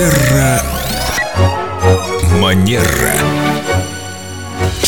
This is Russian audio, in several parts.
Терра Манера.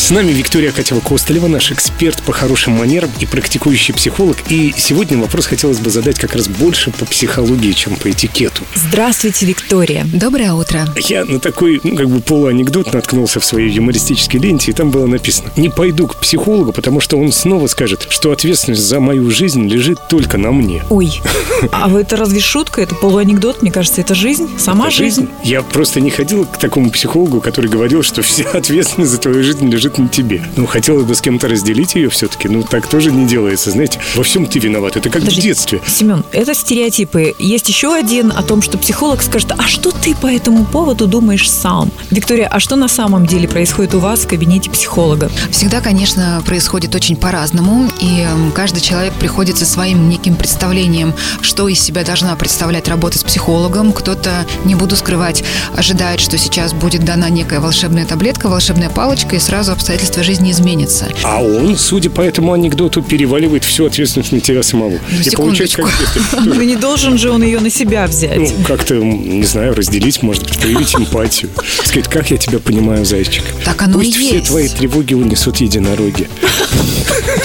С нами Виктория Катева-Костолева, наш эксперт по хорошим манерам и практикующий психолог. И сегодня вопрос хотелось бы задать как раз больше по психологии, чем по этикету. Здравствуйте, Виктория. Доброе утро. Я на такой, ну, как бы полуанекдот наткнулся в своей юмористической ленте, и там было написано «Не пойду к психологу, потому что он снова скажет, что ответственность за мою жизнь лежит только на мне». Ой, а вы это разве шутка? Это полуанекдот? Мне кажется, это жизнь, сама Это жизнь. Я просто не ходил к такому психологу, который говорил, что вся ответственность за твою жизнь лежит на тебе. Ну, хотелось бы с кем-то разделить ее все-таки. Ну, так тоже не делается. Знаете, во всем ты виноват. Это как в Подожди, детстве. Семен, это стереотипы. Есть еще один о том, что психолог скажет, а что ты по этому поводу думаешь сам? Виктория, а что на самом деле происходит у вас в кабинете психолога? Всегда, конечно, происходит очень по-разному, и каждый человек приходит со своим неким представлением, что из себя должна представлять работа с психологом. Кто-то, не буду скрывать, ожидает, что сейчас будет дана некая волшебная таблетка, волшебная палочка, и сразу обстоятельства жизни изменятся. А он, судя по этому анекдоту, переваливает всю ответственность на тебя самого. И получается, как секундочку. в детстве. Ну не должен же он ее на себя взять. Ну, как-то, не знаю, разделить, может быть, проявить эмпатию. Сказать, как я тебя понимаю, зайчик. Так оно Пусть и все есть. твои тревоги унесут единороги.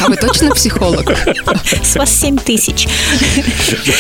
А вы точно психолог? С вас семь тысяч.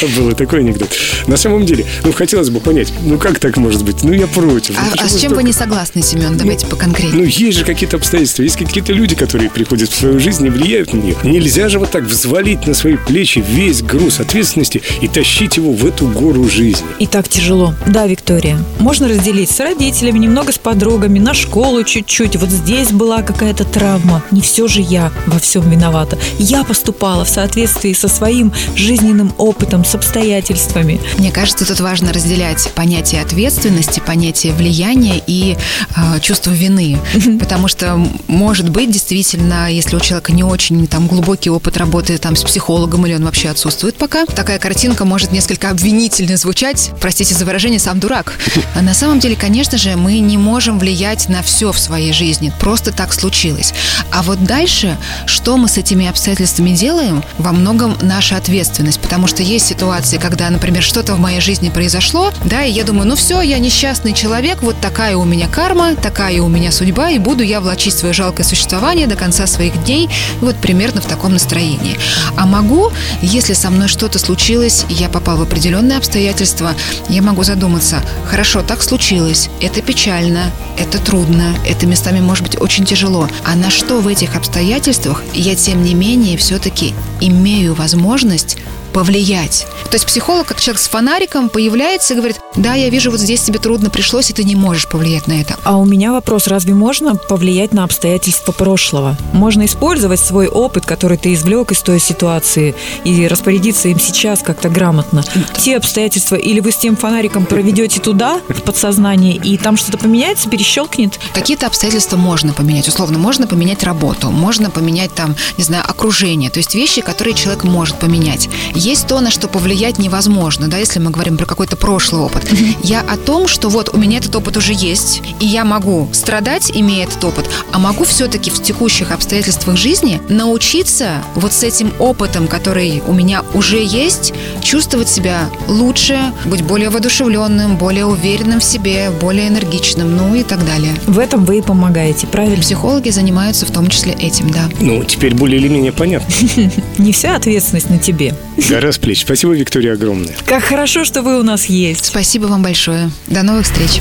Да, было такой анекдот. На самом деле, ну, хотелось бы понять, ну, как так может быть? Ну, я против. Ну, А, а с чем столько- вы не согласны, Семен? Давайте поконкретнее. Ну, есть же какие-то обстоятельства, есть какие-то люди, которые приходят в свою жизнь и влияют на нее. Нельзя же вот так взвалить на свои плечи весь груз ответственности и тащить его в эту гору жизни. И так тяжело. Да, Виктория. Можно разделить с родителями, немного с подругами, на школу чуть-чуть. Вот здесь была какая-то травма. Не все же я во всем виновата. Я поступала в соответствии со своим жизненным опытом, с обстоятельствами. Мне кажется, тут важно разделять понятие ответственности, понятие влияния и э, чувство вины. Потому что, может быть, действительно, если у человека не очень там глубокий опыт работы там, с психологом или он вообще отсутствует пока, такая картинка может несколько обвинительно звучать. Простите за выражение, сам дурак. А на самом деле, конечно же, мы не можем влиять на все в своей жизни. Просто так случилось. А вот дальше, что мы с этими обстоятельствами делаем, во многом наша ответственность. Потому что есть ситуации, когда, например, что-то в моей жизни произошло, да, и я думаю, ну все, я несчастный человек, вот такая у меня карма, такая у меня судьба, и буду я влачить свое жалкое существование до конца своих дней, вот примерно в таком настроении. А могу, если со мной что-то случилось, я попал в определенные обстоятельства, я могу задуматься, хорошо, так случилось, это печально, это трудно, это местами может быть очень тяжело. А на что в этих обстоятельствах я, тем не менее, все-таки имею возможность повлиять. То есть психолог, как человек с фонариком, появляется и говорит, да, я вижу, вот здесь тебе трудно пришлось, и ты не можешь повлиять на это. А у меня вопрос, разве можно повлиять на обстоятельства прошлого? Можно использовать свой опыт, который ты извлек из той ситуации, и распорядиться им сейчас как-то грамотно. Те обстоятельства, или вы с тем фонариком проведете туда, в подсознание, и там что-то поменяется, перещелкнет? Какие-то обстоятельства можно поменять. Условно, можно поменять работу, можно поменять там, не знаю, окружение. То есть вещи, которые человек может поменять. Есть то, на что повлиять невозможно, да, если мы говорим про какой-то прошлый опыт. Я о том, что вот у меня этот опыт уже есть, и я могу страдать, имея этот опыт, а могу все-таки в текущих обстоятельствах жизни научиться вот с этим опытом, который у меня уже есть, чувствовать себя лучше, быть более воодушевленным, более уверенным в себе, более энергичным, ну и так далее. В этом вы и помогаете, правильно? Психологи занимаются в том числе этим, да. Ну, теперь более или менее понятно. Не вся ответственность на тебе. Гора с плеч. Спасибо, Виктория, огромное. Как хорошо, что вы у нас есть. Спасибо вам большое. До новых встреч.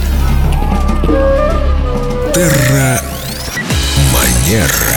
Терра Манера.